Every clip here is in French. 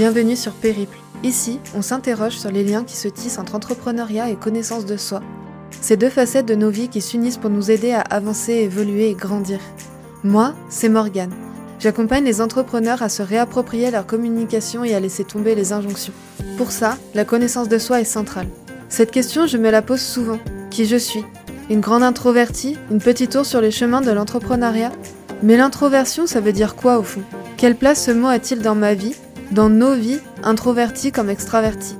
Bienvenue sur Périple. Ici, on s'interroge sur les liens qui se tissent entre entrepreneuriat et connaissance de soi. Ces deux facettes de nos vies qui s'unissent pour nous aider à avancer, évoluer et grandir. Moi, c'est Morgane. J'accompagne les entrepreneurs à se réapproprier leur communication et à laisser tomber les injonctions. Pour ça, la connaissance de soi est centrale. Cette question, je me la pose souvent. Qui je suis? Une grande introvertie? Une petite ours sur les chemins de l'entrepreneuriat? Mais l'introversion, ça veut dire quoi au fond? Quelle place ce mot a-t-il dans ma vie? Dans nos vies, introvertis comme extravertis.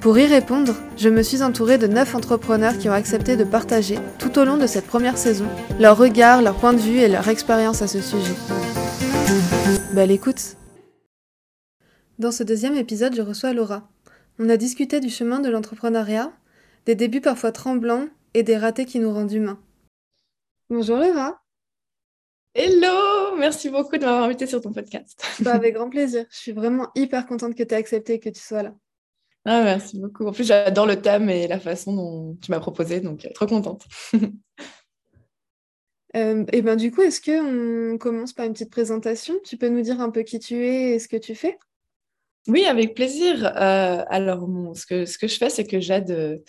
Pour y répondre, je me suis entourée de 9 entrepreneurs qui ont accepté de partager, tout au long de cette première saison, leur regard, leur point de vue et leur expérience à ce sujet. Belle écoute Dans ce deuxième épisode, je reçois Laura. On a discuté du chemin de l'entrepreneuriat, des débuts parfois tremblants et des ratés qui nous rendent humains. Bonjour Laura Hello, merci beaucoup de m'avoir invité sur ton podcast. Bah, avec grand plaisir. Je suis vraiment hyper contente que tu aies accepté et que tu sois là. Ah, merci beaucoup. En plus, j'adore le thème et la façon dont tu m'as proposé, donc euh, trop contente. Euh, et ben du coup, est-ce qu'on commence par une petite présentation? Tu peux nous dire un peu qui tu es et ce que tu fais? Oui, avec plaisir. Euh, alors, ce, que, ce que je fais, c'est que j'aide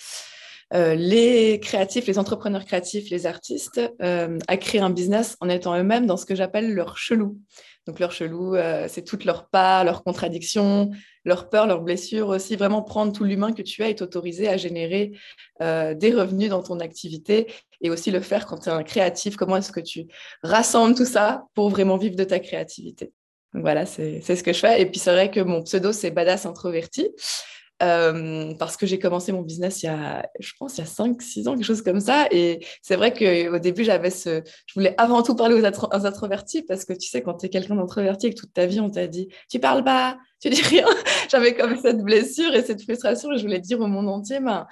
euh, les créatifs, les entrepreneurs créatifs, les artistes euh, à créer un business en étant eux-mêmes dans ce que j'appelle leur chelou. Donc leur chelou, euh, c'est toutes leurs pas, leurs contradictions, leurs peurs, leurs blessures aussi. Vraiment prendre tout l'humain que tu as et t'autoriser à générer des revenus dans ton activité et aussi le faire quand tu es un créatif. Comment est-ce que tu rassembles tout ça pour vraiment vivre de ta créativité? Voilà, c'est ce que je fais. Et puis c'est vrai que mon pseudo, c'est Badass Introverti. Euh, parce que j'ai commencé mon business il y a, je pense, il y a 5-6 ans, quelque chose comme ça. Et c'est vrai qu'au début, j'avais. Je voulais avant tout parler aux, introvertis parce que tu sais, quand tu es quelqu'un d'introverti et que toute ta vie, on t'a dit Tu parles pas, tu dis rien. j'avais comme cette blessure et cette frustration je voulais dire au monde entier ben,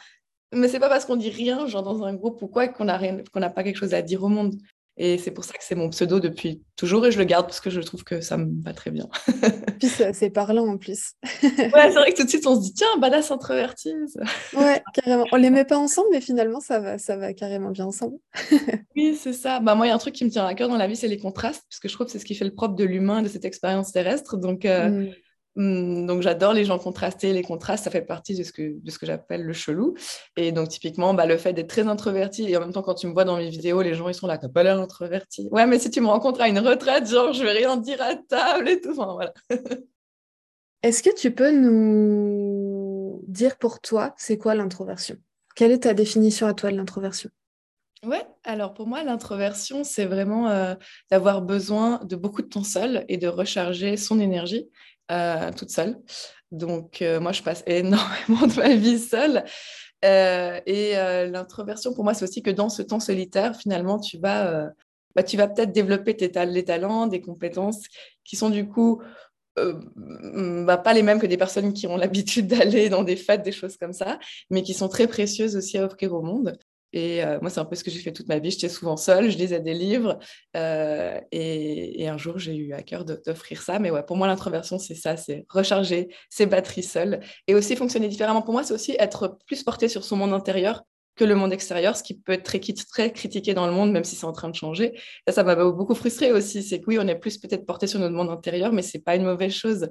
mais c'est pas parce qu'on dit rien, genre dans un groupe ou quoi, qu'on n'a pas quelque chose à dire au monde. Et c'est pour ça que c'est mon pseudo depuis toujours et je le garde parce que je trouve que ça me va très bien. Puis c'est parlant en plus. ouais, c'est vrai que tout de suite on se dit tiens, badass introvertise. ouais, carrément. On les met pas ensemble, mais finalement ça va, ça va carrément bien ensemble. oui, c'est ça. Bah, moi, il y a un truc qui me tient à cœur dans la vie, c'est les contrastes, parce que je trouve que c'est ce qui fait le propre de l'humain, de cette expérience terrestre. Donc, euh, mm. Hum, donc j'adore les gens contrastés. Les contrastes, ça fait partie de ce que, de ce que j'appelle le chelou. Et donc typiquement, bah, le fait d'être très introverti et en même temps quand tu me vois dans mes vidéos, les gens ils sont là, t'as pas l'air introverti. Ouais, mais si tu me rencontres à une retraite, genre je vais rien dire à table et tout. Enfin, voilà. Est-ce que tu peux nous dire pour toi, c'est quoi l'introversion? Quelle est ta définition à toi de l'introversion? Ouais, alors pour moi, l'introversion, c'est vraiment euh, d'avoir besoin de beaucoup de temps seul et de recharger son énergie euh, toute seule. Donc, euh, moi, je passe énormément de ma vie seule. Euh, et l'introversion, pour moi, c'est aussi que dans ce temps solitaire, finalement, tu vas, bah, vas peut-être développer tes talents, des compétences qui sont du coup bah, pas les mêmes que des personnes qui ont l'habitude d'aller dans des fêtes, des choses comme ça, mais qui sont très précieuses aussi à offrir au monde. Et euh, moi, c'est un peu ce que j'ai fait toute ma vie. J'étais souvent seule, je lisais des livres. Euh, et, un jour, j'ai eu à cœur d'offrir ça. Mais ouais, pour moi, l'introversion, c'est ça c'est recharger ses batteries seules. Et aussi fonctionner différemment. Pour moi, c'est aussi être plus porté sur son monde intérieur que le monde extérieur, ce qui peut être très, très critiqué dans le monde, même si c'est en train de changer. Ça, ça m'a beaucoup frustré aussi. C'est que oui, on est plus peut-être porté sur notre monde intérieur, mais c'est pas une mauvaise chose.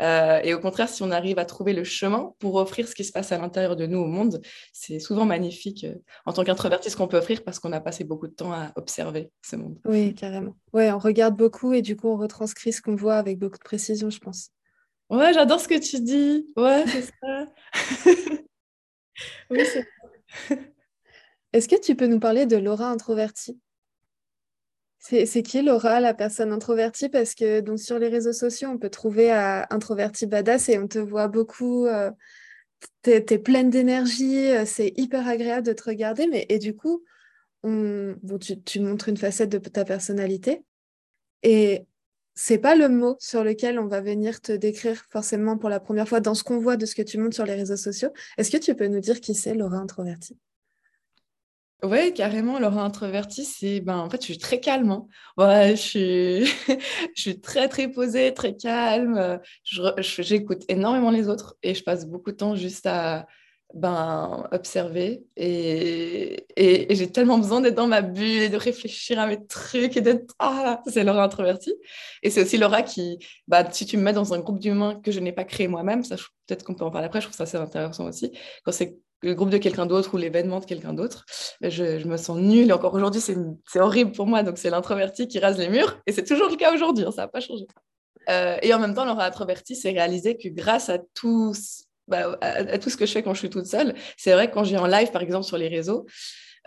Euh, et au contraire, si on arrive à trouver le chemin pour offrir ce qui se passe à l'intérieur de nous au monde, c'est souvent magnifique euh, en tant qu'introverti ce qu'on peut offrir parce qu'on a passé beaucoup de temps à observer ce monde. Oui, carrément. Ouais, on regarde beaucoup et du coup, on retranscrit ce qu'on voit avec beaucoup de précision, je pense. Ouais, j'adore ce que tu dis. Ouais, c'est ça. oui, c'est Est-ce que tu peux nous parler de Laura introvertie? C'est qui Laura, la personne introvertie? Parce que sur les réseaux sociaux, on peut trouver à introvertie badass et on te voit beaucoup. Euh, tu es, pleine d'énergie, euh, c'est hyper agréable de te regarder. Mais, et du coup, tu, tu, montres une facette de ta personnalité. Et c'est pas le mot sur lequel on va venir te décrire forcément pour la première fois dans ce qu'on voit de ce que tu montres sur les réseaux sociaux. Est-ce que tu peux nous dire qui c'est Laura introvertie? Oui, carrément, Laura introvertie, c'est ben en fait je suis très calme. Hein. Ouais, je suis je suis très très posée, très calme. J'écoute énormément les autres et je passe beaucoup de temps juste à ben, observer. Et, et, j'ai tellement besoin d'être dans ma bulle et de réfléchir à mes trucs et d'être. Ah, c'est Laura introvertie. Et c'est aussi Laura qui, bah, si tu me mets dans un groupe d'humains que je n'ai pas créé moi-même, ça peut-être qu'on peut en parler après, je trouve ça assez intéressant aussi. Quand c'est le groupe de quelqu'un d'autre ou l'événement de quelqu'un d'autre, je, je, me sens nulle. Et encore aujourd'hui, c'est horrible pour moi. Donc, c'est l'introverti qui rase les murs. Et c'est toujours le cas aujourd'hui, hein, ça n'a pas changé. Euh, et en même temps, Laura introvertie, c'est réaliser que grâce à tous bah, à, tout ce que je fais quand je suis toute seule. C'est vrai que quand j'ai en live, par exemple, sur les réseaux,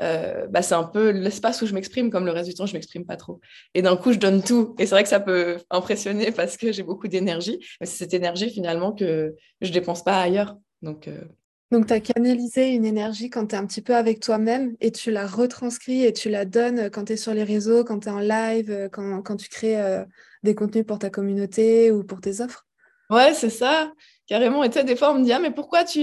euh, bah, c'est un peu l'espace où je m'exprime, comme le reste du temps, je m'exprime pas trop. Et d'un coup, je donne tout. Et c'est vrai que ça peut impressionner parce que j'ai beaucoup d'énergie, mais c'est cette énergie finalement que je dépense pas ailleurs. Donc, euh, donc, tu as canalisé une énergie quand tu es un petit peu avec toi-même et tu la retranscris et tu la donnes quand tu es sur les réseaux, quand tu es en live, quand, quand tu crées euh, des contenus pour ta communauté ou pour tes offres? Ouais, c'est ça. Carrément. Et tu sais, des fois, on me dit, ah, mais pourquoi tu,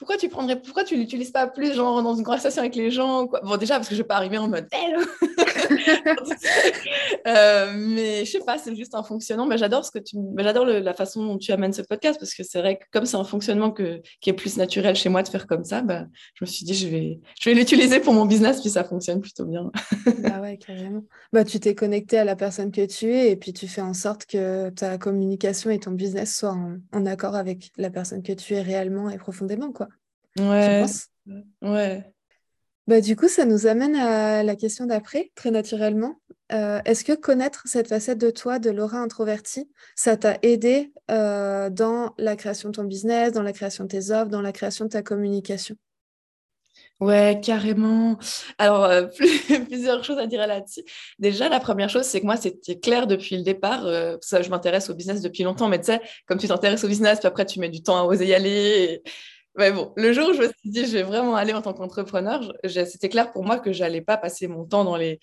pourquoi tu prendrais, pourquoi tu l'utilises pas plus, genre, dans une conversation avec les gens Bon, déjà, parce que je vais pas arriver en mode, euh, mais je sais pas, c'est juste un fonctionnement. Mais j'adore ce que tu, mais j'adore la façon dont tu amènes ce podcast, parce que c'est vrai que comme c'est un fonctionnement qui est plus naturel chez moi de faire comme ça, bah, je me suis dit, je vais, l'utiliser pour mon business, puis ça fonctionne plutôt bien. ah ouais, carrément. Bah, tu t'es connecté à la personne que tu es, et puis tu fais en sorte que ta communication et ton business soient en, accord avec la personne que tu es réellement et profondément. Ouais. Ouais. Bah, du coup, ça nous amène à la question d'après, très naturellement. Euh, est-ce que connaître cette facette de toi, de Laura introvertie, ça t'a aidé euh, dans la création de ton business, dans la création de tes offres, dans la création de ta communication? Ouais, carrément. Alors, euh, plusieurs choses à dire là-dessus. Déjà, la première chose, c'est que moi, c'était clair depuis le départ. ça, je m'intéresse au business depuis longtemps, mais tu sais, comme tu t'intéresses au business, puis après, tu mets du temps à oser y aller. Mais bon, le jour où je me suis dit, je vais vraiment aller en tant qu'entrepreneur, c'était clair pour moi que j'allais pas passer mon temps dans les,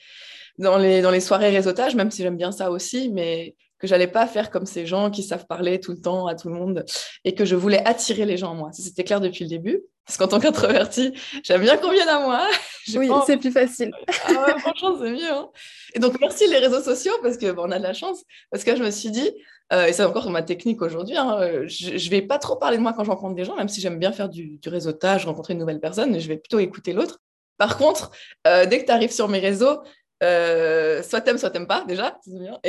dans les, soirées réseautage, même si j'aime bien ça aussi, mais que j'allais pas faire comme ces gens qui savent parler tout le temps à tout le monde et que je voulais attirer les gens à moi. C'était clair depuis le début. Parce qu'en tant qu'introverti, j'aime bien qu'on vienne à moi. Oui, c'est plus facile. Ah franchement, c'est mieux. Hein. Et donc, merci les réseaux sociaux parce que on a de la chance. Parce que je me suis dit, euh, et c'est encore ma technique aujourd'hui, hein, je ne vais pas trop parler de moi quand je rencontre des gens, même si j'aime bien faire du, réseautage, rencontrer une nouvelle personne, je vais plutôt écouter l'autre. Par contre, euh, dès que tu arrives sur mes réseaux, euh, soit t'aimes, soit t'aimes pas déjà.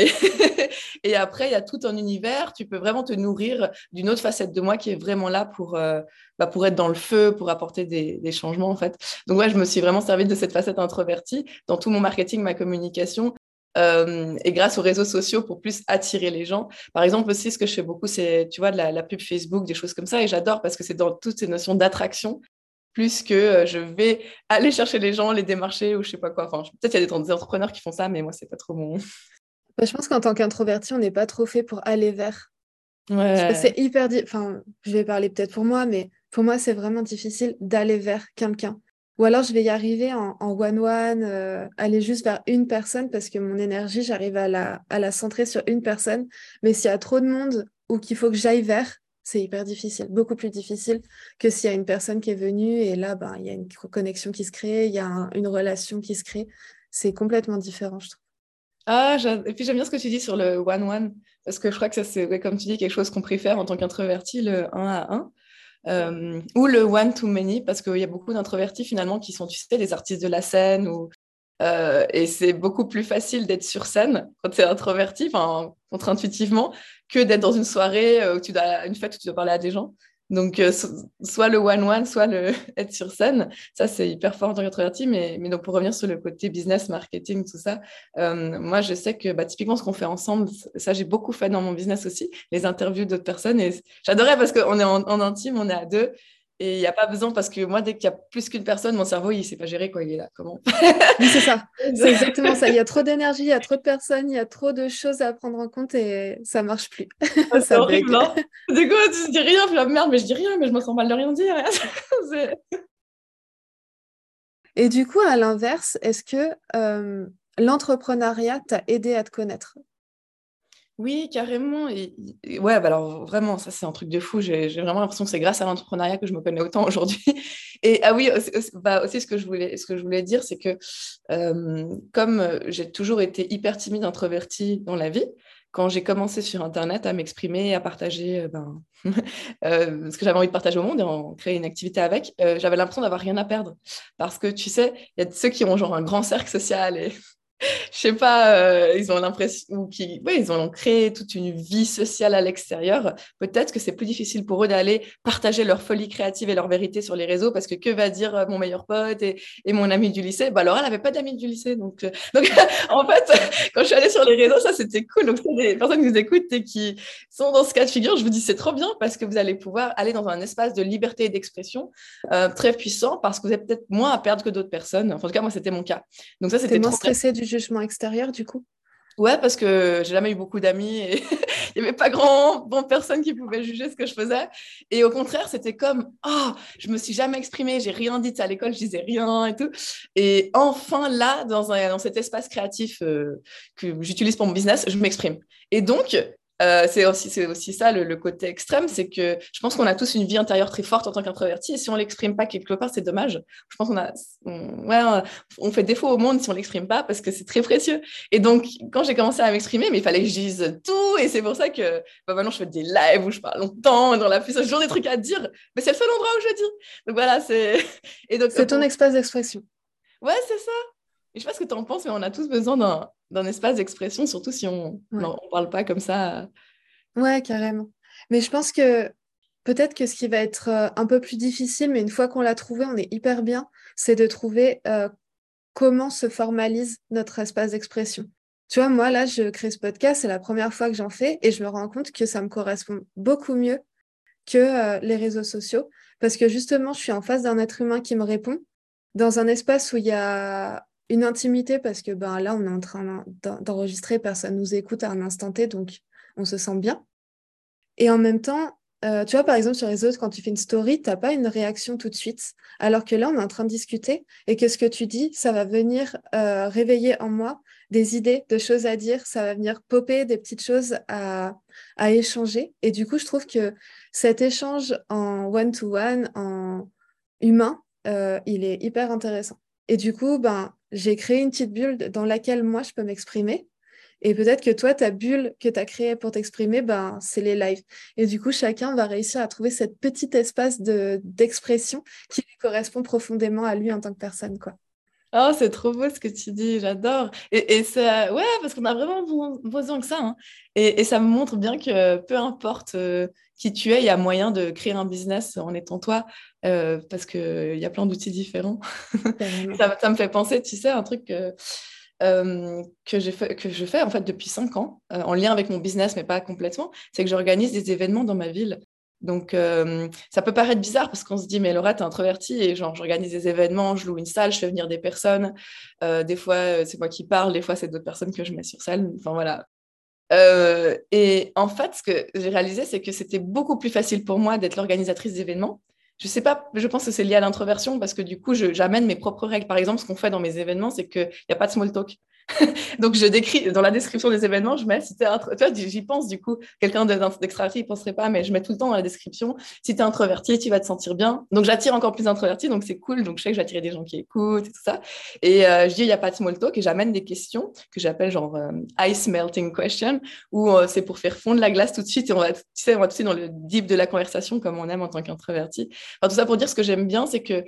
Et, après, il y a tout un univers. Tu peux vraiment te nourrir d'une autre facette de moi qui est vraiment là pour, euh, bah, pour être dans le feu, pour apporter des, changements en fait. Donc ouais, je me suis vraiment servi de cette facette introvertie dans tout mon marketing, ma communication. Euh, et grâce aux réseaux sociaux pour plus attirer les gens. Par exemple aussi, ce que je fais beaucoup, c'est, tu vois, de la, la pub Facebook, des choses comme ça, et j'adore parce que c'est dans toutes ces notions d'attraction plus que euh, je vais aller chercher les gens, les démarcher ou je sais pas quoi. Enfin, peut-être il y a des, entrepreneurs qui font ça, mais moi, c'est pas trop mon. Bah, je pense qu'en tant qu'introverti, on n'est pas trop fait pour aller vers. Ouais. C'est hyper. Enfin, je vais parler peut-être pour moi, mais pour moi, c'est vraiment difficile d'aller vers quelqu'un. Ou alors, je vais y arriver en one-one, euh, aller juste vers une personne parce que mon énergie, j'arrive à la, à la centrer sur une personne. Mais s'il y a trop de monde ou qu'il faut que j'aille vers, c'est hyper difficile, beaucoup plus difficile que s'il y a une personne qui est venue et là, ben, il y a une connexion qui se crée, il y a une relation qui se crée. C'est complètement différent, je trouve. Ah, et puis j'aime bien ce que tu dis sur le one-one, parce que je crois que ça, c'est, comme tu dis, quelque chose qu'on préfère en tant qu'introverti, le 1 à 1. Euh, ou le one to many, parce qu'il y a beaucoup d'introvertis finalement qui sont, tu sais, des artistes de la scène ou euh, et c'est beaucoup plus facile d'être sur scène quand tu es introverti, contre-intuitivement, que d'être dans une soirée, euh, où tu dois, une fête où tu dois parler à des gens. Donc, euh, soit le one-one, soit le être sur scène. Ça, c'est hyper fort en tant qu'introverti. Mais, donc, pour revenir sur le côté business, marketing, tout ça, moi, je sais que bah, typiquement, ce qu'on fait ensemble, ça, j'ai beaucoup fait dans mon business aussi, les interviews d'autres personnes. Et j'adorais parce qu'on est en, intime, on est à deux. Et il n'y a pas besoin parce que moi, dès qu'il y a plus qu'une personne, mon cerveau, il ne sait pas gérer quoi, il est là. Comment Oui, c'est ça. C'est exactement ça. Il y a trop d'énergie, il y a trop de personnes, il y a trop de choses à prendre en compte et ça ne marche plus. Ah, c'est horrible, hein Du coup, tu dis rien, puis la merde, mais je dis rien, mais je me sens mal de rien dire. et du coup, à l'inverse, est-ce que euh, l'entrepreneuriat t'a aidé à te connaître? Oui, carrément. Ouais, bah alors vraiment, ça c'est un truc de fou. J'ai vraiment l'impression que c'est grâce à l'entrepreneuriat que je me connais autant aujourd'hui. Et ah oui, aussi, bah, aussi, ce que je voulais, ce que je voulais dire, c'est que euh, comme j'ai toujours été hyper timide, introvertie dans la vie, quand j'ai commencé sur Internet à m'exprimer, à partager euh, ben, euh, ce que j'avais envie de partager au monde et en créer une activité avec, j'avais l'impression d'avoir rien à perdre. Parce que tu sais, il y a ceux qui ont genre un grand cercle social et je sais pas, euh, ils ont l'impression, ou qui, ouais, ils ont créé toute une vie sociale à l'extérieur. Peut-être que c'est plus difficile pour eux d'aller partager leur folie créative et leur vérité sur les réseaux parce que que va dire euh, mon meilleur pote et, et mon ami du lycée? Bah alors elle n'avait pas d'amis du lycée donc euh, donc en fait quand je suis allée sur les réseaux ça c'était cool. Donc les personnes qui nous écoutent et qui sont dans ce cas de figure je vous dis c'est trop bien parce que vous allez pouvoir aller dans un espace de liberté et d'expression très puissant parce que vous avez peut-être moins à perdre que d'autres personnes. En tout cas moi c'était mon cas. Donc ça c'était trop stressé du jugement extérieur, du coup? Ouais, parce que j'ai jamais eu beaucoup d'amis et il n'y avait pas grand bon personne qui pouvait juger ce que je faisais. Et au contraire, c'était comme oh, je me suis jamais exprimée, j'ai rien dit à l'école, je disais rien et tout. Et enfin là, dans, un, dans cet espace créatif euh, que j'utilise pour mon business, je m'exprime. Et donc, euh, c'est aussi, aussi ça le, côté extrême, c'est que je pense qu'on a tous une vie intérieure très forte en tant qu'introverti et si on l'exprime pas quelque part, c'est dommage. Je pense qu'on a, ouais, on fait défaut au monde si on l'exprime pas parce que c'est très précieux. Et donc, quand j'ai commencé à m'exprimer, mais il fallait que je dise tout et c'est pour ça que bah, maintenant je fais des lives où je parle longtemps dans la j'ai toujours des trucs à dire, mais c'est le seul endroit où je dis. Donc voilà, c'est. Et donc c'est ton espace d'expression. Ouais, c'est ça. Et je sais pas ce que tu en penses, mais on a tous besoin d'un espace d'expression, surtout si on ne parle pas comme ça. Ouais, carrément. Mais je pense que peut-être que ce qui va être euh, un peu plus difficile, mais une fois qu'on l'a trouvé, on est hyper bien, c'est de trouver euh, comment se formalise notre espace d'expression. Tu vois, moi, là, je crée ce podcast, c'est la première fois que j'en fais et je me rends compte que ça me correspond beaucoup mieux que euh, les réseaux sociaux parce que justement, je suis en face d'un être humain qui me répond dans un espace où il y a une intimité parce que ben, là, on est en train d'enregistrer, personne nous écoute à un instant T, donc on se sent bien. Et en même temps, euh, tu vois, par exemple, sur les autres, quand tu fais une story, tu n'as pas une réaction tout de suite. Alors que là, on est en train de discuter et que ce que tu dis, ça va venir euh, réveiller en moi des idées, de choses à dire, ça va venir popper des petites choses à, échanger. Et du coup, je trouve que cet échange en one-to-one, en humain, euh, il est hyper intéressant. Et du coup, ben, j'ai créé une petite bulle dans laquelle moi, je peux m'exprimer. Et peut-être que toi, ta bulle que tu as créée pour t'exprimer, ben, c'est les lives. Et du coup, chacun va réussir à trouver cette petite espace d'expression qui correspond profondément à lui en tant que personne. Quoi. Oh, c'est trop beau ce que tu dis, j'adore. Et, et ça, ouais, parce qu'on a vraiment besoin que ça. Hein. Et, et, ça me montre bien que peu importe euh, qui tu es, il y a moyen de créer un business en étant toi, euh, parce qu'il y a plein d'outils différents. ça, ça, me fait penser, tu sais, un truc que, euh, que, fait, que je fais en fait depuis cinq ans, en lien avec mon business, mais pas complètement, c'est que j'organise des événements dans ma ville. Donc, euh, ça peut paraître bizarre parce qu'on se dit, mais Laura, t'es introvertie et genre, j'organise des événements, je loue une salle, je fais venir des personnes. Euh, des fois, euh, c'est moi qui parle, des fois, c'est d'autres personnes que je mets sur salle. Enfin, voilà. Et en fait, ce que j'ai réalisé, c'est que c'était beaucoup plus facile pour moi d'être l'organisatrice d'événements. Je sais pas, je pense que c'est lié à l'introversion parce que du coup, j'amène mes propres règles. Par exemple, ce qu'on fait dans mes événements, c'est qu'il n'y a pas de small talk. Donc, je décris dans la description des événements, je mets si tu es tu vois, j'y pense du coup, quelqu'un d'extraverti, il penserait pas, mais je mets tout le temps dans la description. Si tu es introverti, tu vas te sentir bien. Donc, j'attire encore plus d'introvertis, donc c'est cool. Donc, je sais que je vais attirer des gens qui écoutent et tout ça. Et euh, je dis, il n'y a pas de small talk et j'amène des questions que j'appelle genre euh, ice melting question, où euh, c'est pour faire fondre la glace tout de suite et on va, tu sais, on va tout de suite dans le deep de la conversation comme on aime en tant qu'introverti. Tout ça pour dire ce que j'aime bien, c'est que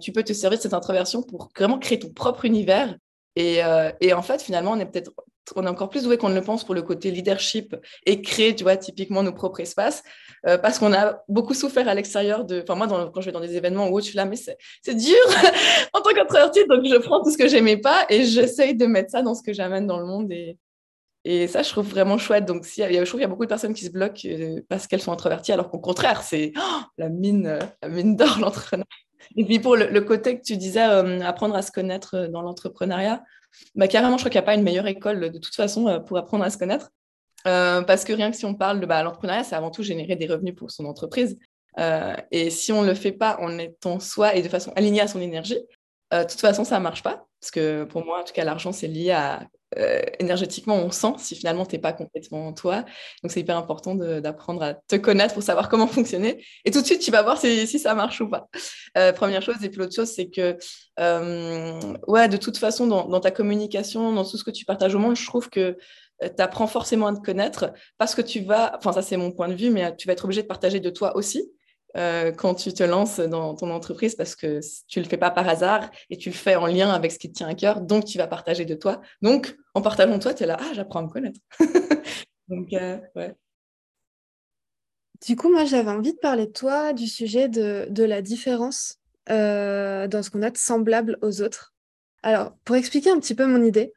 tu peux te servir de cette introversion pour vraiment créer ton propre univers euh, et, en fait, finalement, on est peut-être on est encore plus doué qu'on ne le pense pour le côté leadership et créer, tu vois, typiquement nos propres espaces, euh, parce qu'on a beaucoup souffert à l'extérieur de... Enfin, moi, quand je vais dans des événements où je suis là, mais c'est dur en tant qu'introvertie, donc je prends tout ce que j'aimais pas et j'essaye de mettre ça dans ce que j'amène dans le monde et, ça, je trouve vraiment chouette. Donc, je trouve qu'il y a beaucoup de personnes qui se bloquent euh, parce qu'elles sont introverties, alors qu'au contraire, c'est oh, la mine, la mine d'or, l'entrepreneur. Et puis pour le, côté que tu disais, euh, apprendre à se connaître euh, dans l'entrepreneuriat, bah, carrément, je crois qu'il n'y a pas une meilleure école de toute façon euh, pour apprendre à se connaître. parce que rien que si on parle de bah, l'entrepreneuriat, c'est avant tout générer des revenus pour son entreprise. et si on ne le fait pas en étant soi et de façon alignée à son énergie, de toute façon, ça ne marche pas. Parce que pour moi, en tout cas, l'argent, c'est lié à euh, énergétiquement, on sent si finalement tu n'es pas complètement toi. Donc, c'est hyper important d'apprendre à te connaître pour savoir comment fonctionner. Et tout de suite, tu vas voir si, ça marche ou pas. Euh, première chose. Et puis l'autre chose, c'est que, euh, ouais, de toute façon, dans, ta communication, dans tout ce que tu partages au monde, je trouve que tu apprends forcément à te connaître parce que tu vas, enfin, ça c'est mon point de vue, mais tu vas être obligé de partager de toi aussi. Euh, quand tu te lances dans ton entreprise parce que tu ne le fais pas par hasard et tu le fais en lien avec ce qui te tient à cœur, donc tu vas partager de toi. Donc, en partageant de toi, tu es là, ah, j'apprends à me connaître. donc, euh, ouais. Du coup, moi, j'avais envie de parler de toi, du sujet de, la différence euh, dans ce qu'on a de semblable aux autres. Alors, pour expliquer un petit peu mon idée,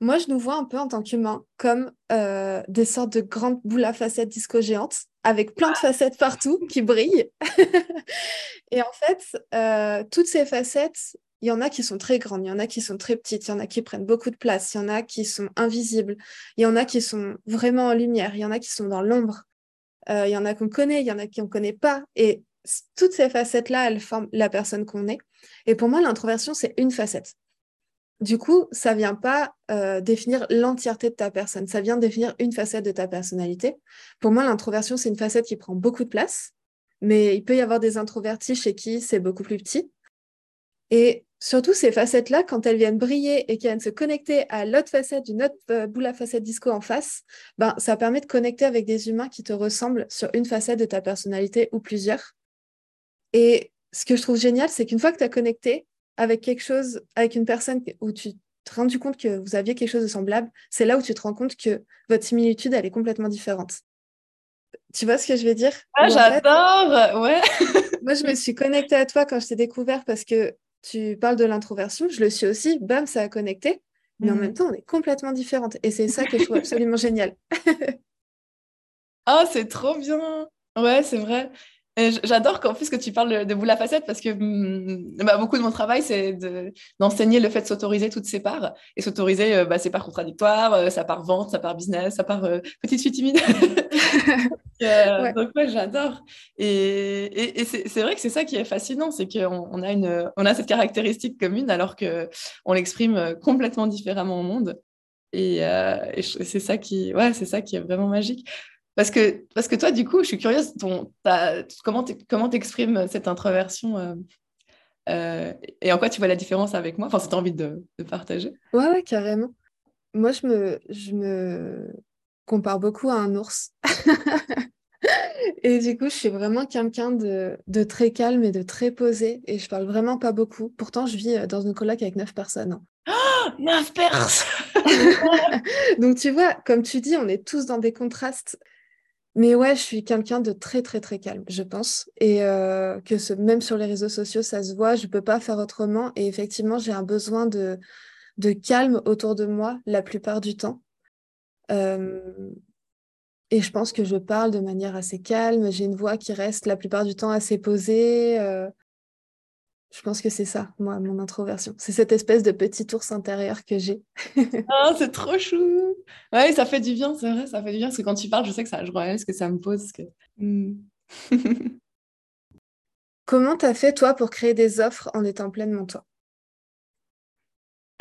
moi, je nous vois un peu en tant qu'humains comme des sortes de grandes boules à facettes disco géantes avec plein de facettes partout qui brillent. et en fait, euh, toutes ces facettes, il y en a qui sont très grandes, il y en a qui sont très petites, il y en a qui prennent beaucoup de place, il y en a qui sont invisibles, il y en a qui sont vraiment en lumière, il y en a qui sont dans l'ombre, euh, il y en a qu'on connaît, il y en a qui on connaît pas. Et toutes ces facettes-là, elles forment la personne qu'on est. Et pour moi, l'introversion, c'est une facette. Du coup, ça vient pas euh, définir l'entièreté de ta personne, ça vient définir une facette de ta personnalité. Pour moi, l'introversion, c'est une facette qui prend beaucoup de place, mais il peut y avoir des introvertis chez qui c'est beaucoup plus petit. Et surtout, ces facettes-là, quand elles viennent briller et qu'elles viennent se connecter à l'autre facette d'une autre euh, boule à facette disco en face, ben, ça permet de connecter avec des humains qui te ressemblent sur une facette de ta personnalité ou plusieurs. Et ce que je trouve génial, c'est qu'une fois que tu as connecté, avec quelque chose, avec une personne où tu te rendu compte que vous aviez quelque chose de semblable, c'est là où tu te rends compte que votre similitude, elle est complètement différente. Tu vois ce que je vais dire? Ah, J'adore, ouais. moi, je me suis connectée à toi quand je t'ai découvert parce que tu parles de l'introversion. Je le suis aussi. Bam, ça a connecté. Mais en même mhm. temps, on est complètement différentes. Et c'est ça que je trouve absolument génial. Ah, c'est trop bien. Ouais, c'est vrai. J'adore qu'en plus que tu parles de boule à facettes parce que mm, bah, beaucoup de mon travail, c'est d'enseigner le fait de s'autoriser toutes ses parts. Et s'autoriser, euh, bah, c'est par contradictoire, euh, ça part vente, ça part business, ça part euh, petite fille timide. Donc, ouais, j'adore. Et, et, c'est vrai que c'est ça qui est fascinant, c'est qu'on on a, une, on a cette caractéristique commune alors qu'on l'exprime complètement différemment au monde. Et, et c'est ça, qui, ouais, ça qui est vraiment magique. Parce que, parce que toi, du coup, je suis curieuse, ton, comment t'exprimes cette introversion euh, euh, et en quoi tu vois la différence avec moi? Enfin, si tu as envie de, partager. Ouais, ouais, carrément. Moi, je me, je me compare beaucoup à un ours. et du coup, je suis vraiment quelqu'un de, de, très calme et de très posé. Et je parle vraiment pas beaucoup. Pourtant, je vis euh, dans une coloc avec neuf personnes. Oh, neuf personnes Donc, tu vois, comme tu dis, on est tous dans des contrastes. Mais ouais, je suis quelqu'un de très, très, très calme, je pense. Et euh, que même sur les réseaux sociaux, ça se voit, je ne peux pas faire autrement. Et effectivement, j'ai un besoin de, de calme autour de moi la plupart du temps. Et je pense que je parle de manière assez calme. J'ai une voix qui reste la plupart du temps assez posée. Euh, je pense que c'est ça, moi, mon introversion. C'est cette espèce de petit ours intérieur que j'ai. oh, c'est trop chou. Ouais, ça fait du bien, c'est vrai, ça fait du bien. Parce que quand tu parles, je sais que ça, je réalise que ça me pose. Que... Hmm. Comment tu as fait, toi, pour créer des offres en étant pleinement toi?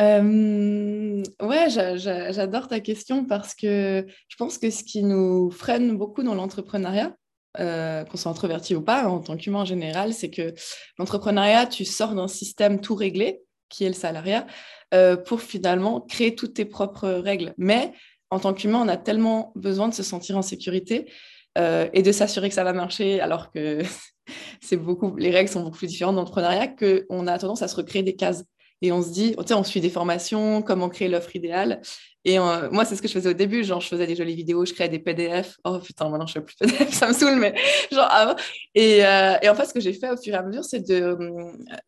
Euh, ouais, j'adore ta question parce que je pense que ce qui nous freine beaucoup dans l'entrepreneuriat, euh, qu'on soit introverti ou pas, en tant qu'humain en général, c'est que l'entrepreneuriat, tu sors d'un système tout réglé, qui est le salariat, euh, pour finalement créer toutes tes propres règles. Mais en tant qu'humain, on a tellement besoin de se sentir en sécurité euh, et de s'assurer que ça va marcher, alors que beaucoup, les règles sont beaucoup plus différentes dans l'entrepreneuriat, qu'on a tendance à se recréer des cases. Et on se dit, on suit des formations, comment créer l'offre idéale. Et euh, moi, c'est ce que je faisais au début. Genre, je faisais des jolies vidéos, je créais des PDF. Oh putain, maintenant, je fais plus PDF, ça me saoule, mais genre euh, et en fait, ce que j'ai fait au fur et à mesure, c'est de,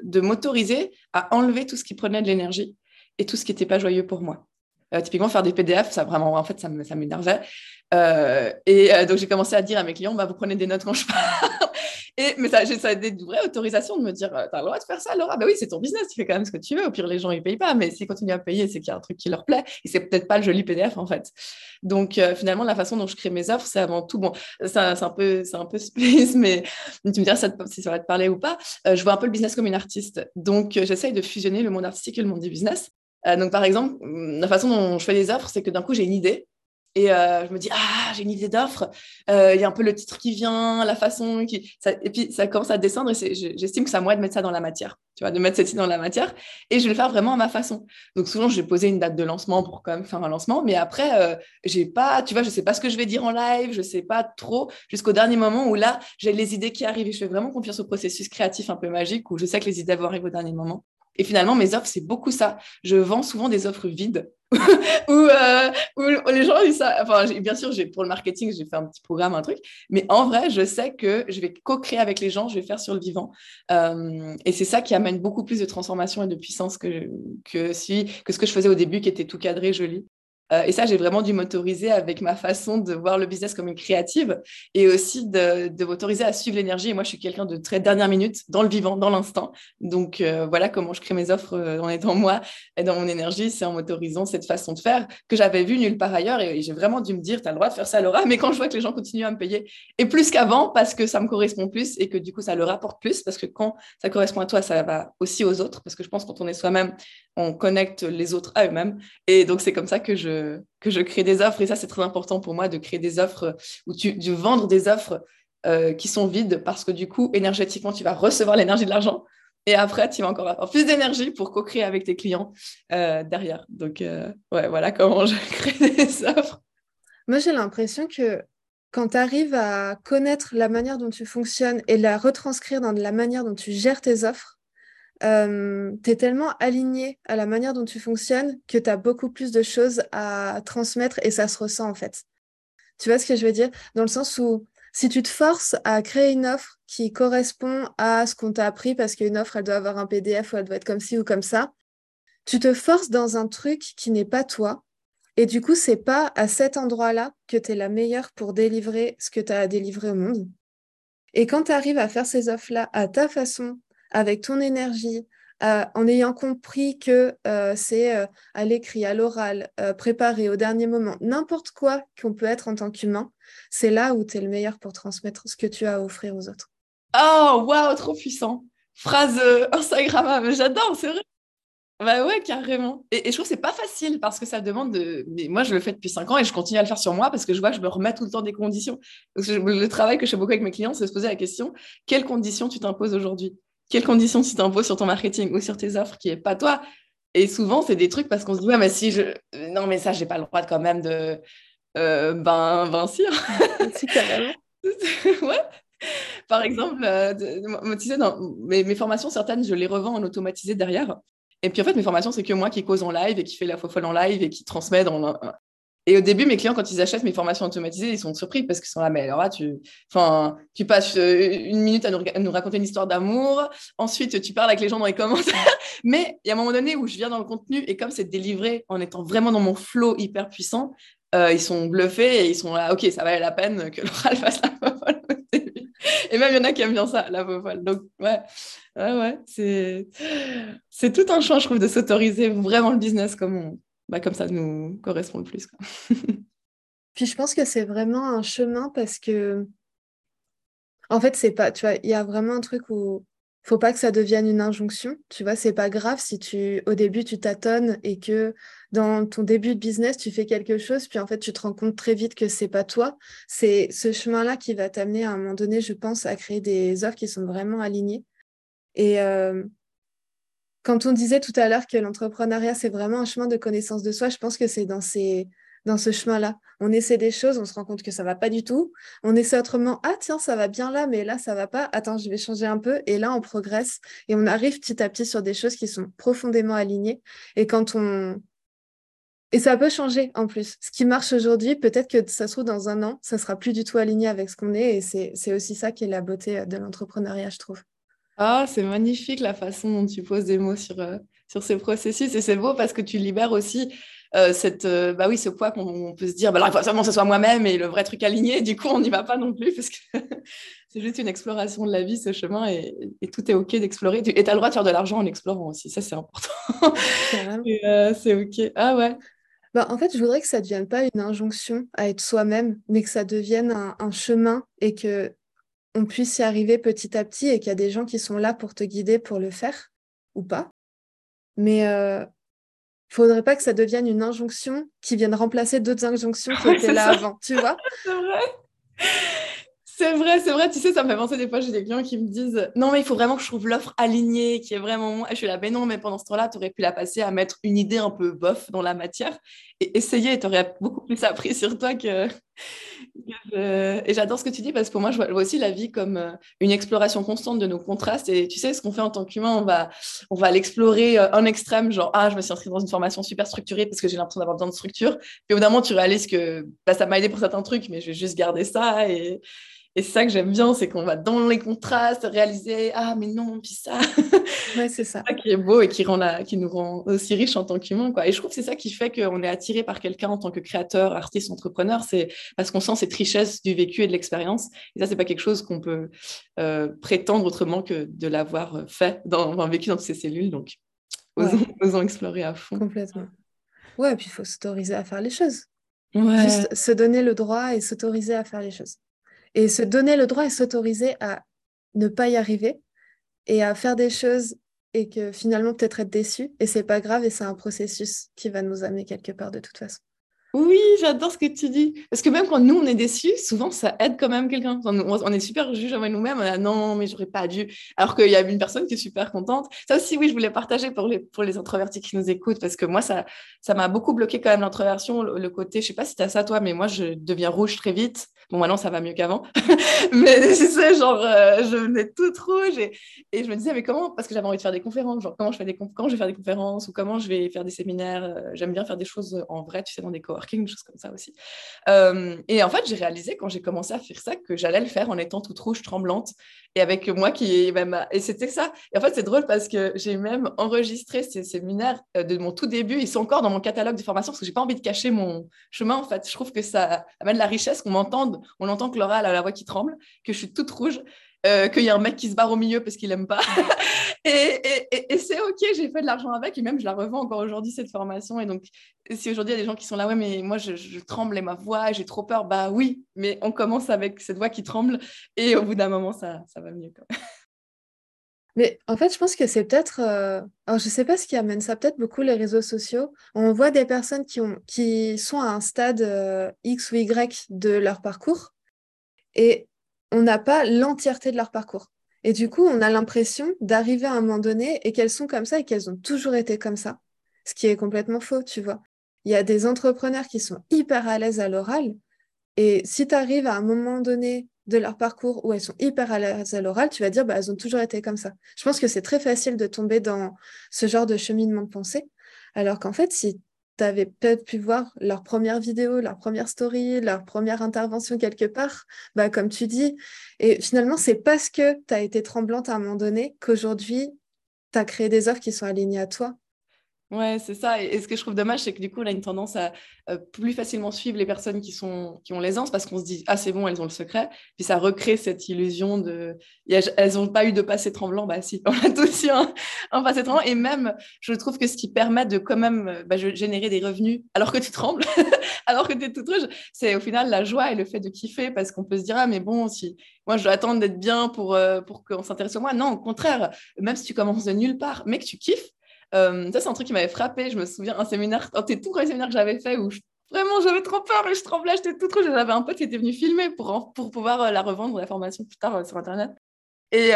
de m'autoriser à enlever tout ce qui prenait de l'énergie et tout ce qui n'était pas joyeux pour moi. Euh, typiquement, faire des PDF, ça vraiment, en fait, ça m'énervait. et donc, j'ai commencé à dire à mes clients, bah, vous prenez des notes quand je parle. Mais ça, ça des vraies autorisations de me dire, t'as le droit de faire ça, Laura. Bah oui, c'est ton business, tu fais quand même ce que tu veux. Au pire, les gens, ils payent pas. Mais s'ils continuent à payer, c'est qu'il y a un truc qui leur plaît. Et c'est peut-être pas le joli PDF, en fait. Donc, finalement, la façon dont je crée mes offres, c'est avant tout, bon, c'est un peu, c'est un peu splice, mais tu me diras si ça va te parler ou pas. je vois un peu le business comme une artiste. Donc, j'essaye de fusionner le monde artistique et le monde du business. donc, par exemple, la façon dont je fais les offres, c'est que d'un coup, j'ai une idée et euh, je me dis, ah, j'ai une idée d'offre. Euh, il y a un peu le titre qui vient, la façon et puis, ça commence à descendre et j'estime que c'est à moi de mettre ça dans la matière, tu vois, de mettre cette idée dans la matière. Et je vais le faire vraiment à ma façon. Donc, souvent, je vais poser une date de lancement pour quand même faire un lancement. Mais après, euh, j'ai pas, tu vois, je sais pas ce que je vais dire en live, je sais pas trop jusqu'au dernier moment où là, j'ai les idées qui arrivent et je fais vraiment confiance au processus créatif un peu magique où je sais que les idées vont arriver au dernier moment. Et finalement, mes offres, c'est beaucoup ça. Je vends souvent des offres vides où, euh, les gens, ils enfin, bien sûr, pour le marketing, j'ai fait un petit programme, un truc, mais en vrai, je sais que je vais co-créer avec les gens, je vais faire sur le vivant. Euh, et c'est ça qui amène beaucoup plus de transformation et de puissance que, que ce que je faisais au début, qui était tout cadré, joli. Euh, et ça, j'ai vraiment dû m'autoriser avec ma façon de voir le business comme une créative et aussi de, m'autoriser à suivre l'énergie. Et moi, je suis quelqu'un de très dernière minute, dans le vivant, dans l'instant. Donc, euh, voilà comment je crée mes offres euh, en étant moi et dans mon énergie. C'est en m'autorisant cette façon de faire que j'avais vue nulle part ailleurs. Et, j'ai vraiment dû me dire, tu as le droit de faire ça, Laura. Mais quand je vois que les gens continuent à me payer, et plus qu'avant, parce que ça me correspond plus et que du coup, ça le rapporte plus, parce que quand ça correspond à toi, ça va aussi aux autres. Parce que je pense quand on est soi-même, on connecte les autres à eux-mêmes. Et donc, c'est comme ça que je, que je crée des offres. Et ça, c'est très important pour moi de créer des offres ou de vendre des offres euh, qui sont vides parce que du coup, énergétiquement, tu vas recevoir l'énergie de l'argent. Et après, tu vas encore avoir plus d'énergie pour co-créer avec tes clients euh, derrière. Donc, euh, voilà comment je crée des offres. Moi, j'ai l'impression que quand tu arrives à connaître la manière dont tu fonctionnes et la retranscrire dans la manière dont tu gères tes offres, euh, tu es tellement aligné à la manière dont tu fonctionnes que tu as beaucoup plus de choses à transmettre et ça se ressent en fait. Tu vois ce que je veux dire? Dans le sens où si tu te forces à créer une offre qui correspond à ce qu'on t'a appris, parce qu'une offre, elle doit avoir un PDF ou elle doit être comme ci ou comme ça, tu te forces dans un truc qui n'est pas toi. Et du coup, c'est pas à cet endroit-là que tu es la meilleure pour délivrer ce que tu as à délivrer au monde. Et quand tu arrives à faire ces offres-là à ta façon, avec ton énergie, euh, en ayant compris que euh, c'est euh, à l'écrit, à l'oral, préparé au dernier moment, n'importe quoi qu'on peut être en tant qu'humain, c'est là où tu es le meilleur pour transmettre ce que tu as à offrir aux autres. Oh, waouh, trop puissant. Phrase Instagram, j'adore, c'est vrai. Bah ouais, carrément. Et, je trouve que c'est pas facile parce que ça demande de. Mais moi, je le fais depuis cinq ans et je continue à le faire sur moi parce que je vois que je me remets tout le temps des conditions. le travail que je fais beaucoup avec mes clients, c'est de se poser la question quelles conditions tu t'imposes aujourd'hui? Quelles conditions tu t'imposes sur ton marketing ou sur tes offres qui n'est pas toi Et souvent, c'est des trucs parce qu'on se dit, ouais, mais si je. Non, mais ça, j'ai pas le droit de, quand même de. Euh, ben, ben, si. carrément. ouais. Par exemple, euh, tu sais, dans mes, mes, formations, certaines, je les revends en automatisé derrière. Et puis en fait, mes formations, c'est que moi qui cause en live et qui fait la folle en live et qui transmet dans, et au début, mes clients, quand ils achètent mes formations automatisées, ils sont surpris parce qu'ils sont là, mais alors là, tu, enfin, tu passes euh, une minute à nous, raconter une histoire d'amour. Ensuite, tu parles avec les gens dans les commentaires. mais il y a un moment donné où je viens dans le contenu et comme c'est délivré en étant vraiment dans mon flow hyper puissant, euh, ils sont bluffés et ils sont là, ok, ça valait la peine que l'oral fasse la folle. Et même, il y en a qui aiment bien ça, la folle. Donc, ouais, ouais, ouais, c'est, tout un choix, je trouve, de s'autoriser vraiment le business comme on, bah, comme ça nous correspond le plus. Puis je pense que c'est vraiment un chemin parce que, en fait, c'est pas, tu vois, il y a vraiment un truc où faut pas que ça devienne une injonction. Tu vois, c'est pas grave si tu, au début, tu tâtonnes et que dans ton début de business, tu fais quelque chose, puis en fait, tu te rends compte très vite que c'est pas toi. C'est ce chemin-là qui va t'amener à un moment donné, je pense, à créer des offres qui sont vraiment alignées. Et, euh, quand on disait tout à l'heure que l'entrepreneuriat, c'est vraiment un chemin de connaissance de soi, je pense que c'est dans, ce chemin-là. On essaie des choses, on se rend compte que ça va pas du tout. On essaie autrement, ah tiens, ça va bien là, mais là, ça va pas. Attends, je vais changer un peu. Et là, on progresse et on arrive petit à petit sur des choses qui sont profondément alignées. Et quand on... Et ça peut changer en plus. Ce qui marche aujourd'hui, peut-être que ça se trouve dans un an, ça sera plus du tout aligné avec ce qu'on est. Et c'est aussi ça qui est la beauté de l'entrepreneuriat, je trouve. Ah, c'est magnifique la façon dont tu poses des mots sur, euh, sur ces processus. Et c'est beau parce que tu libères aussi euh, cette, euh, bah oui, ce poids qu'on peut se dire, bah il faut seulement que ce soit moi-même et le vrai truc aligné. Du coup, on n'y va pas non plus parce que c'est juste une exploration de la vie, ce chemin, et, tout est OK d'explorer. Et tu as le droit de faire de l'argent en explorant aussi, ça c'est important. C'est OK. Ah ouais. Bah, en fait, je voudrais que ça ne devienne pas une injonction à être soi-même, mais que ça devienne un, chemin et que on puisse y arriver petit à petit et qu'il y a des gens qui sont là pour te guider pour le faire ou pas. Mais il euh, faudrait pas que ça devienne une injonction qui vienne remplacer d'autres injonctions qui étaient là avant, tu vois C'est vrai. C'est vrai, c'est vrai. Tu sais, ça me fait penser des fois, j'ai des clients qui me disent Non, mais il faut vraiment que je trouve l'offre alignée, qui est vraiment je suis là, ben non, mais pendant ce temps-là, tu aurais pu la passer à mettre une idée un peu bof dans la matière et essayer. Tu aurais beaucoup plus appris sur toi que. Et j'adore ce que tu dis parce que pour moi, je vois, aussi la vie comme euh, une exploration constante de nos contrastes. Et tu sais, ce qu'on fait en tant qu'humain, on va, on va l'explorer euh, extrême, genre, ah, je me suis inscrite dans une formation super structurée parce que j'ai l'impression d'avoir besoin de structure. Puis au bout tu réalises que bah, ça m'a aidé pour certains trucs, mais je vais juste garder ça. Et. Et c'est ça que j'aime bien, c'est qu'on va dans les contrastes réaliser ah mais non puis ça. Ouais, c'est ça. ça qui est beau et qui rend la, qui nous rend aussi riches en tant qu'humains quoi. Et je trouve que c'est ça qui fait qu'on est attiré par quelqu'un en tant que créateur, artiste, entrepreneur, c'est parce qu'on sent cette richesse du vécu et de l'expérience. Et ça c'est pas quelque chose qu'on peut euh, prétendre autrement que de l'avoir fait, dans, enfin, vécu dans toutes ces cellules. Donc osons, explorer à fond. Complètement. Ouais, et puis il faut s'autoriser à faire les choses. Ouais. Juste se donner le droit et s'autoriser à faire les choses et se donner le droit et s'autoriser à ne pas y arriver et à faire des choses et que finalement peut-être être déçu et c'est pas grave et c'est un processus qui va nous amener quelque part de toute façon. Oui, j'adore ce que tu dis. Parce que même quand nous, on est déçus, souvent, ça aide quand même quelqu'un. On est super juge avec nous-mêmes. Ah non, mais j'aurais pas dû. Alors qu'il y a une personne qui est super contente. Ça aussi, oui, je voulais partager pour les, pour les introvertis qui nous écoutent. Parce que moi, ça ça m'a beaucoup bloqué quand même l'introversion. Le, côté, je sais pas si tu as ça toi, mais moi, je deviens rouge très vite. Bon, maintenant, ça va mieux qu'avant. mais tu sais, genre, euh, je venais toute rouge et, et, je me disais, mais comment Parce que j'avais envie de faire des conférences. Genre, comment je, fais des comment je vais faire des conférences ou comment je vais faire des séminaires. Euh, j'aime bien faire des choses en vrai, tu sais, dans des coworking, des choses comme ça aussi. Euh, et en fait, j'ai réalisé quand j'ai commencé à faire ça que j'allais le faire en étant toute rouge, tremblante et avec moi qui même. Et c'était ça. Et en fait, c'est drôle parce que j'ai même enregistré ces séminaires de mon tout début. Ils sont encore dans mon catalogue de formation parce que j'ai pas envie de cacher mon chemin. En fait, je trouve que ça amène la richesse qu'on m'entende on entend que Laura a la voix qui tremble, que je suis toute rouge, euh, qu'il y a un mec qui se barre au milieu parce qu'il aime pas. et, c'est OK, j'ai fait de l'argent avec et même je la revends encore aujourd'hui, cette formation. Et donc, si aujourd'hui il y a des gens qui sont là, ouais, mais moi je, tremble et ma voix, j'ai trop peur, bah oui, mais on commence avec cette voix qui tremble et au bout d'un moment, ça, ça va mieux. Mais en fait, je pense que c'est peut-être. Euh, alors, je ne sais pas ce qui amène ça, peut-être beaucoup les réseaux sociaux. On voit des personnes qui, ont... qui sont à un stade euh, X ou Y de leur parcours et on n'a pas l'entièreté de leur parcours. Et du coup, on a l'impression d'arriver à un moment donné et qu'elles sont comme ça et qu'elles ont toujours été comme ça. Ce qui est complètement faux, tu vois. Il y a des entrepreneurs qui sont hyper à l'aise à l'oral. Et si tu arrives à un moment donné de leur parcours où elles sont hyper à l'oral, tu vas dire, bah, elles ont toujours été comme ça. Je pense que c'est très facile de tomber dans ce genre de cheminement de pensée, alors qu'en fait, si tu avais peut-être pu voir leur première vidéo, leur première story, leur première intervention quelque part, bah, comme tu dis, et finalement, c'est parce que tu as été tremblante à un moment donné qu'aujourd'hui, tu as créé des offres qui sont alignées à toi. Ouais, c'est ça. Et, ce que je trouve dommage, c'est que du coup, on a une tendance à euh, plus facilement suivre les personnes qui, sont, qui ont l'aisance parce qu'on se dit, ah, c'est bon, elles ont le secret. Puis ça recrée cette illusion de. elles n'ont pas eu de passé tremblant. Bah, si, on a tous eu un, passé tremblant. Et même, je trouve que ce qui permet de quand même bah, générer des revenus alors que tu trembles, alors que tu es toute rouge, c'est au final la joie et le fait de kiffer parce qu'on peut se dire, ah, mais bon, si moi, je dois attendre d'être bien pour, euh, pour qu'on s'intéresse à moi. Non, au contraire, même si tu commences de nulle part, mais que tu kiffes, euh, ça, c'est un truc qui m'avait frappé. Je me souviens, un séminaire, c'était tout premier séminaire que j'avais fait où vraiment j'avais trop peur et je tremblais, j'étais toute rouge. J'avais un pote qui était venu filmer pour, pour pouvoir euh, la revendre, la formation plus tard euh, sur Internet. Et,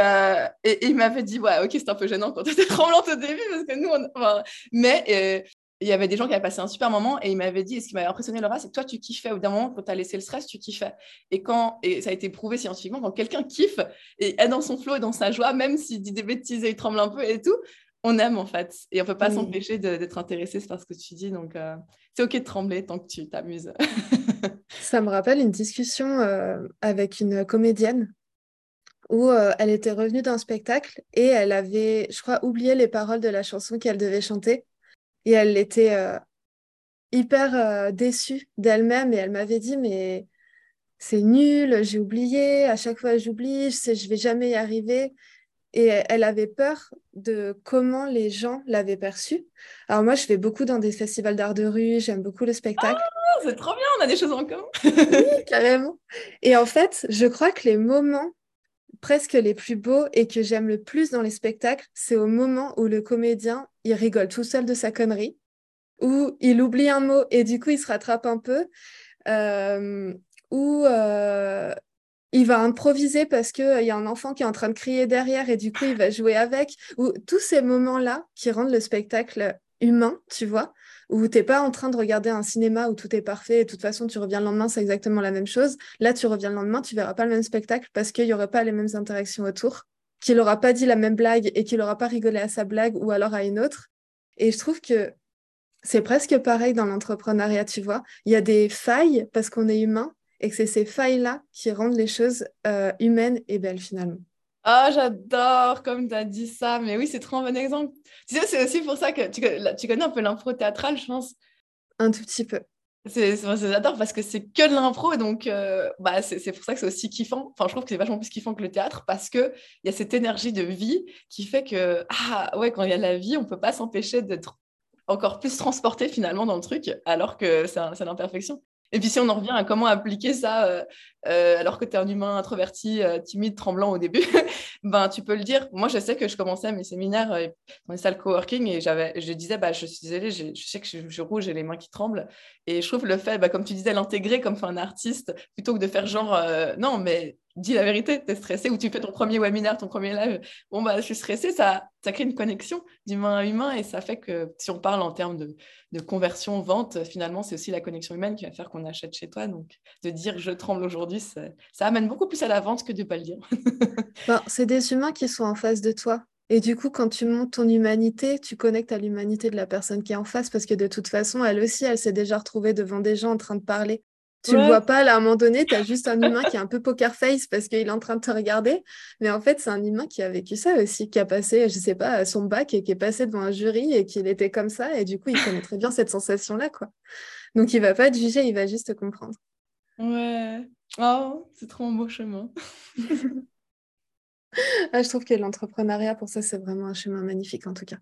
il m'avait dit, ouais, ok, c'est un peu gênant quand tu étais tremblante au début parce que nous, on... mais il y avait des gens qui avaient passé un super moment et il m'avait dit, et ce qui m'avait impressionné Laura, c'est que toi, tu kiffais. Au d'un moment, quand tu as laissé le stress, tu kiffais. Et quand, et ça a été prouvé scientifiquement, quand quelqu'un kiffe et est dans son flow et dans sa joie, même s'il dit des bêtises et il tremble un peu et tout, on aime en fait. Et on peut pas s'empêcher d'être intéressé par ce que tu dis. Donc, euh, c'est OK de trembler tant que tu t'amuses. Ça me rappelle une discussion euh, avec une comédienne où euh, elle était revenue d'un spectacle et elle avait, je crois, oublié les paroles de la chanson qu'elle devait chanter. Et elle était hyper déçue d'elle-même et elle m'avait dit, mais c'est nul, j'ai oublié, à chaque fois j'oublie, je sais, je vais jamais y arriver. Et elle avait peur de comment les gens l'avaient perçu. Alors moi, je fais beaucoup dans des festivals d'art de rue, j'aime beaucoup le spectacle. Ah, c'est trop bien, on a des choses en commun. oui, carrément. Et en fait, je crois que les moments presque les plus beaux et que j'aime le plus dans les spectacles, c'est au moment où le comédien, il rigole tout seul de sa connerie, où il oublie un mot et du coup, il se rattrape un peu, euh, ou euh, il va improviser parce qu'il euh, y a un enfant qui est en train de crier derrière et du coup, il va jouer avec, ou tous ces moments-là qui rendent le spectacle humain, tu vois, où tu n'es pas en train de regarder un cinéma où tout est parfait et de toute façon tu reviens le lendemain, c'est exactement la même chose. Là, tu reviens le lendemain, tu verras pas le même spectacle parce qu'il n'y aurait pas les mêmes interactions autour, qu'il n'aura pas dit la même blague et qu'il n'aura pas rigolé à sa blague ou alors à une autre. Et je trouve que c'est presque pareil dans l'entrepreneuriat, tu vois. Il y a des failles parce qu'on est humain et que c'est ces failles-là qui rendent les choses euh, humaines et belles finalement. Ah, j'adore comme tu as dit ça. Mais oui, c'est trop un bon exemple. Tu sais, c'est aussi pour ça que tu, tu connais un peu l'impro théâtrale, je pense. Un tout petit peu. J'adore parce que c'est que de l'impro, donc euh, bah, c'est pour ça que c'est aussi kiffant. Enfin, je trouve que c'est vachement plus kiffant que le théâtre parce qu'il y a cette énergie de vie qui fait que, ah ouais, quand il y a la vie, on peut pas s'empêcher d'être encore plus transporté finalement dans le truc, alors que c'est l'imperfection. Et puis si on en revient à comment appliquer ça euh, euh, alors que tu es un humain introverti, euh, timide, tremblant au début, ben tu peux le dire. Moi, je sais que je commençais mes séminaires dans les salles coworking et j'avais, je disais, bah, je suis désolée, je, sais que je, je, rouge, j'ai les mains qui tremblent. Et je trouve le fait, bah, comme tu disais, l'intégrer comme un artiste, plutôt que de faire genre, non, mais dis la vérité, tu es stressé ou tu fais ton premier webinaire, ton premier live, bon, bah, je suis stressée, ça, ça crée une connexion d'humain à humain et ça fait que si on parle en termes de, de conversion, vente, finalement, c'est aussi la connexion humaine qui va faire qu'on achète chez toi. Donc, de dire je tremble aujourd'hui, ça, amène beaucoup plus à la vente que de ne pas le dire. ben, c'est des humains qui sont en face de toi. Et du coup, quand tu montes ton humanité, tu connectes à l'humanité de la personne qui est en face parce que de toute façon, elle aussi, elle s'est déjà retrouvée devant des gens en train de parler. Tu ne le vois pas, là, à un moment donné, tu as juste un humain qui est un peu poker face parce qu'il est en train de te regarder. Mais en fait, c'est un humain qui a vécu ça aussi, qui a passé, je sais pas, son bac et qui est passé devant un jury et qu'il était comme ça. Et du coup, il connaît très bien cette sensation-là, quoi. Donc, il va pas te juger, il va juste te comprendre. Ouais. Oh, c'est trop un beau chemin. ah, je trouve que l'entrepreneuriat, pour ça, c'est vraiment un chemin magnifique, en tout cas.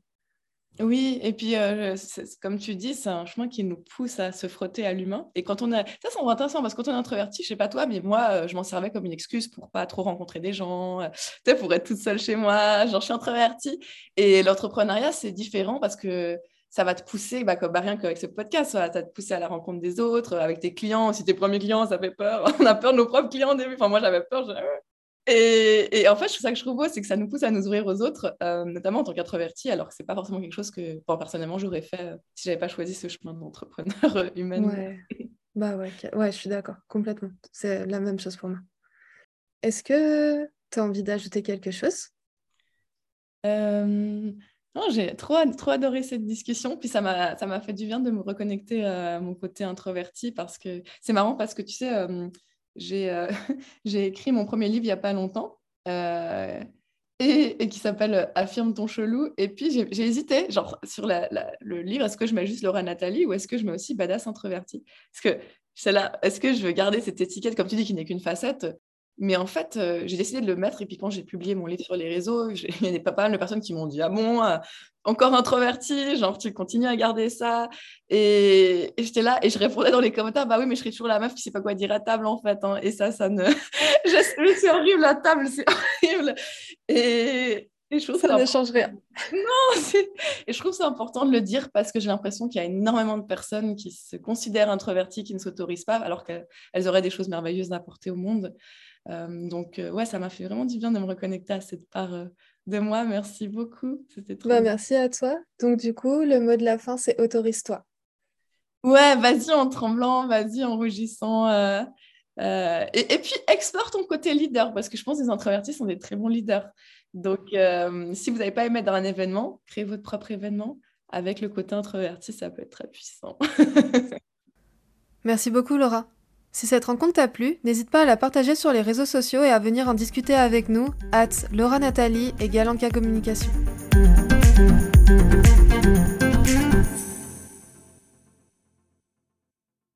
Oui, et puis euh, comme tu dis, c'est un chemin qui nous pousse à se frotter à l'humain. Et quand on a, ça c'est intéressant parce que quand on est introverti, je sais pas toi, mais moi, euh, je m'en servais comme une excuse pour pas trop rencontrer des gens, euh, pour être toute seule chez moi. Genre, je suis introvertie. Et l'entrepreneuriat, c'est différent parce que ça va te pousser, bah, comme bah, rien qu'avec ce podcast, ça va te pousser à la rencontre des autres, avec tes clients. Si tes premiers clients, ça fait peur. on a peur de nos propres clients au début. Enfin, moi, j'avais peur. Et, en fait, ça que je trouve beau, c'est que ça nous pousse à nous ouvrir aux autres, euh, notamment en tant qu'introverti, alors que c'est pas forcément quelque chose que, personnellement, j'aurais fait euh, si j'avais pas choisi ce chemin d'entrepreneur euh, humain. Ouais. bah ouais, ouais, je suis d'accord, complètement. C'est la même chose pour moi. Est-ce que tu as envie d'ajouter quelque chose? Non, j'ai trop, trop adoré cette discussion, puis ça m'a fait du bien de me reconnecter à mon côté introverti, parce que c'est marrant, parce que tu sais euh, j'ai écrit mon premier livre il n'y a pas longtemps. Euh, qui s'appelle Affirme ton chelou. Et puis j'ai hésité, sur le livre, est-ce que je mets juste Laura Nathalie ou est-ce que je mets aussi Badass Introverti? Parce que c'est là, est-ce que je veux garder cette étiquette, comme tu dis, qui n'est qu'une facette mais en fait, euh, j'ai décidé de le mettre. Et puis, quand j'ai publié mon livre sur les réseaux, il y a des, pas mal de personnes qui m'ont dit Ah bon, euh, encore introverti, genre, tu continues à garder ça? Et, j'étais là et je répondais dans les commentaires Bah oui, mais je serais toujours la meuf qui sait pas quoi dire à table, en fait. Hein. Et ça, ça ne. c'est horrible, la table, c'est horrible. Et, je trouve ça, ça ne change rien. Non, et je trouve ça important de le dire parce que j'ai l'impression qu'il y a énormément de personnes qui se considèrent introverties, qui ne s'autorisent pas, alors qu'elles auraient des choses merveilleuses à apporter au monde. Euh, donc, euh, ouais, ça m'a fait vraiment du bien de me reconnecter à cette part euh, de moi. Merci beaucoup. C'était trop bah, Merci à toi. Donc, du coup, le mot de la fin, c'est autorise-toi. Ouais, vas-y en tremblant, vas-y en rougissant. et, puis, explore ton côté leader, parce que je pense que les introvertis sont des très bons leaders. Donc, si vous n'avez pas aimé dans un événement, créez votre propre événement. Avec le côté introverti, ça peut être très puissant. Merci beaucoup, Laura. Si cette rencontre t'a plu, n'hésite pas à la partager sur les réseaux sociaux et à venir en discuter avec nous, at Laura Nathalie et Galanka Communication.